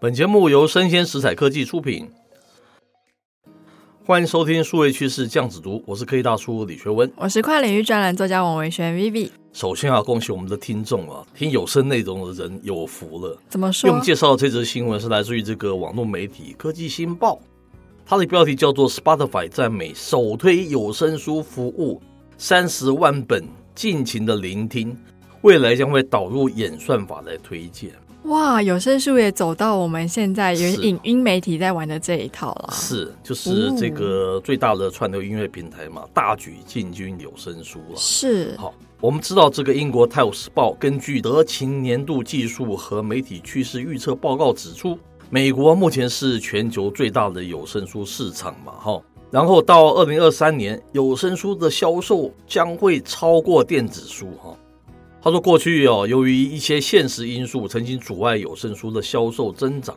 本节目由生鲜食材科技出品，欢迎收听数位趋势酱子读，我是科技大叔李学文，我是跨领域专栏作家王维轩 Vivi。首先啊恭喜我们的听众啊，听有声内容的人有福了。怎么说？我们介绍的这则新闻是来自于这个网络媒体《科技新报》，它的标题叫做 “Spotify 在美首推有声书服务，三十万本尽情的聆听，未来将会导入演算法来推荐。”哇，有声书也走到我们现在有影音媒体在玩的这一套了。是，就是这个最大的串流音乐平台嘛，哦、大举进军有声书了。是，好，我们知道这个英国《泰晤士报》根据德勤年度技术和媒体趋势预测报告指出，美国目前是全球最大的有声书市场嘛，哈，然后到二零二三年，有声书的销售将会超过电子书，哈。他说：“过去哦，由于一些现实因素，曾经阻碍有声书的销售增长。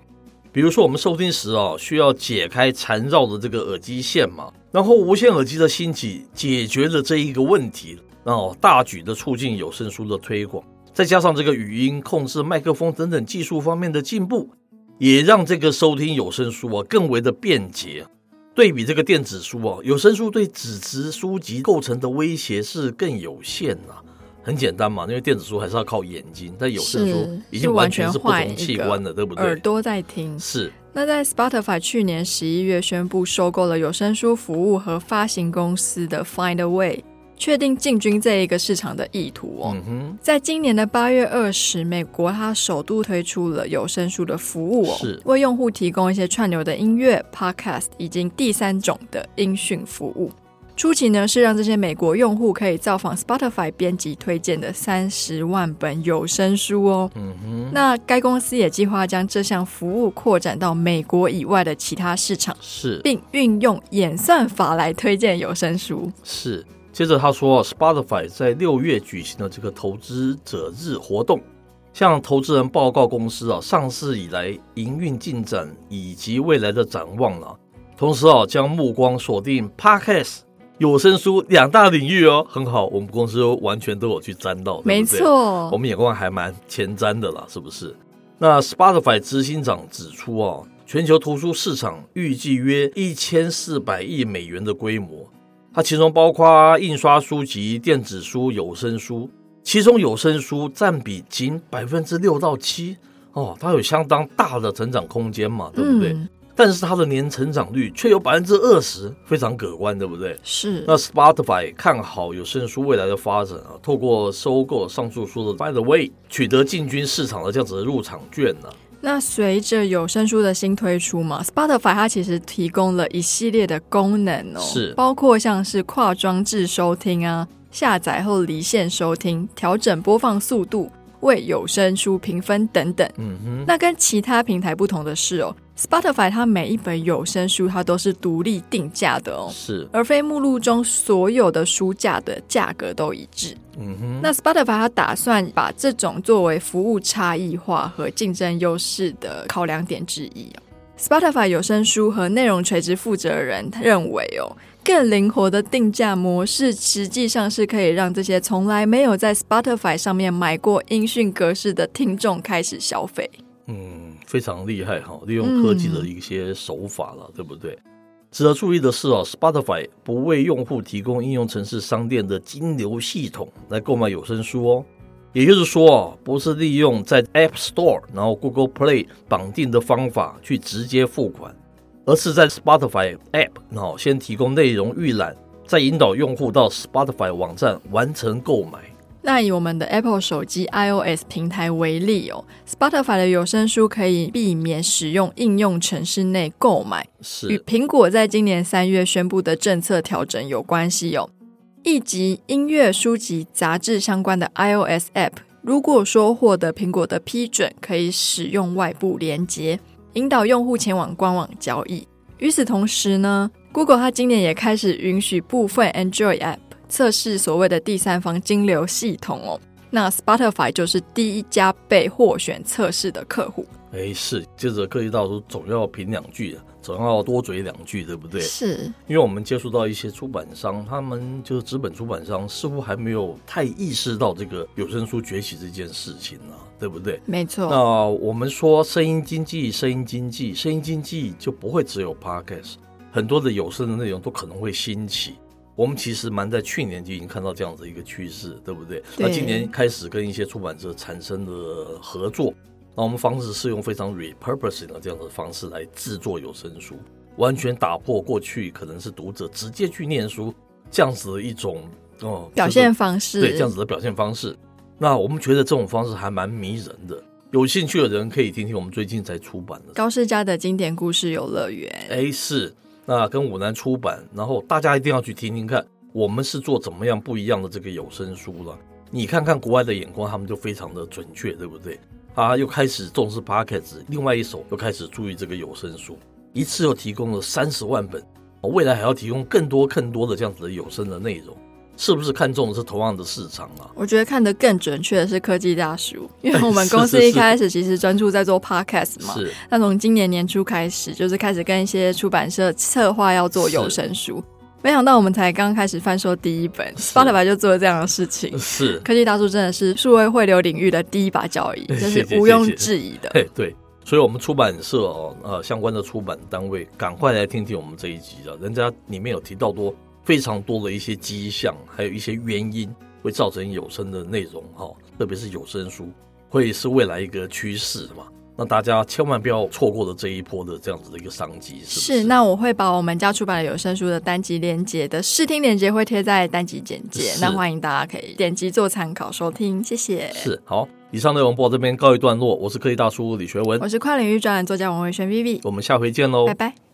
比如说，我们收听时哦，需要解开缠绕的这个耳机线嘛，然后无线耳机的兴起解决了这一个问题，然后大举的促进有声书的推广。再加上这个语音控制、麦克风等等技术方面的进步，也让这个收听有声书啊更为的便捷。对比这个电子书啊，有声书对纸质书籍构成的威胁是更有限啊。”很简单嘛，因为电子书还是要靠眼睛，但有声书已经完全是不同器官了，对不对？耳朵在听。是。那在 Spotify 去年十一月宣布收购了有声书服务和发行公司的 Findaway，确定进军这一个市场的意图哦。嗯哼。在今年的八月二十，美国它首度推出了有声书的服务哦，是为用户提供一些串流的音乐、Podcast 以及第三种的音讯服务。初期呢，是让这些美国用户可以造访 Spotify 编辑推荐的三十万本有声书哦。嗯哼。那该公司也计划将这项服务扩展到美国以外的其他市场，是，并运用演算法来推荐有声书。是。接着他说，Spotify 在六月举行了这个投资者日活动，向投资人报告公司啊上市以来营运进展以及未来的展望了，同时啊将目光锁定 Podcast。有声书两大领域哦，很好，我们公司完全都有去沾到，没错，我们眼光还蛮前瞻的啦，是不是？那 Spotify 执行长指出啊，全球图书市场预计约一千四百亿美元的规模，它其中包括印刷书籍、电子书、有声书，其中有声书占比仅百分之六到七哦，它有相当大的成长空间嘛，对不对？嗯但是它的年成长率却有百分之二十，非常可观，对不对？是。那 Spotify 看好有声书未来的发展啊，透过收购上述书的 By the Way，取得进军市场的这样子的入场券呢、啊。那随着有声书的新推出嘛，Spotify 它其实提供了一系列的功能哦，是包括像是跨装置收听啊、下载后离线收听、调整播放速度、为有声书评分等等。嗯哼。那跟其他平台不同的是哦。Spotify 它每一本有声书它都是独立定价的哦，是，而非目录中所有的书架的价格都一致。嗯哼，那 Spotify 它打算把这种作为服务差异化和竞争优势的考量点之一。Spotify 有声书和内容垂直负责人认为哦，更灵活的定价模式实际上是可以让这些从来没有在 Spotify 上面买过音讯格式的听众开始消费。嗯，非常厉害哈，利用科技的一些手法了，嗯、对不对？值得注意的是啊，Spotify 不为用户提供应用程式商店的金流系统来购买有声书哦，也就是说啊，不是利用在 App Store 然后 Google Play 绑定的方法去直接付款，而是在 Spotify App 然后先提供内容预览，再引导用户到 Spotify 网站完成购买。那以我们的 Apple 手机 iOS 平台为例哦，Spotify 的有声书可以避免使用应用程式内购买，是与苹果在今年三月宣布的政策调整有关系哦。以及音乐、书籍、杂志相关的 iOS App，如果说获得苹果的批准，可以使用外部连接，引导用户前往官网交易。与此同时呢，Google 它今年也开始允许部分 Android App。测试所谓的第三方金流系统哦，那 Spotify 就是第一家被获选测试的客户。哎，是，接着科技大叔总要评两句，总要多嘴两句，对不对？是，因为我们接触到一些出版商，他们就是纸本出版商，似乎还没有太意识到这个有声书崛起这件事情呢、啊，对不对？没错。那我们说声音经济，声音经济，声音经济就不会只有 Podcast，很多的有声的内容都可能会兴起。我们其实蛮在去年就已经看到这样子一个趋势，对不对？对。那今年开始跟一些出版社产生了合作。那我们方式是用非常 repurposing 的这样的方式来制作有声书，完全打破过去可能是读者直接去念书这样子的一种哦表现方式，对这样子的表现方式。那我们觉得这种方式还蛮迷人的，有兴趣的人可以听听我们最近才出版的高世家的经典故事游乐园。哎，是那跟五南出版，然后大家一定要去听听看，我们是做怎么样不一样的这个有声书了。你看看国外的眼光，他们就非常的准确，对不对？他又开始重视 p o c k e t 另外一手又开始注意这个有声书，一次又提供了三十万本，未来还要提供更多更多的这样子的有声的内容，是不是看中的是同样的市场啊？我觉得看得更准确的是科技大叔，因为我们公司一开始其实专注在做 Podcast 嘛，是。那从今年年初开始，就是开始跟一些出版社策划要做有声书。没想到我们才刚开始贩售第一本，Spotify 就做了这样的事情。是科技大叔真的是数位汇流领域的第一把交椅，这是毋庸置疑的。对对，所以我们出版社哦，呃，相关的出版单位，赶快来听听我们这一集啊，人家里面有提到多非常多的一些迹象，还有一些原因会造成有声的内容哈，特别是有声书会是未来一个趋势嘛。那大家千万不要错过了这一波的这样子的一个商机，是是？是，那我会把我们家出版的有声书的单集连接的试听连接会贴在单集简介，那欢迎大家可以点击做参考收听，谢谢。是，好，以上内容播到这边告一段落，我是科技大叔李学文，我是跨领域专栏作家王维轩 Vivi，我们下回见喽，拜拜。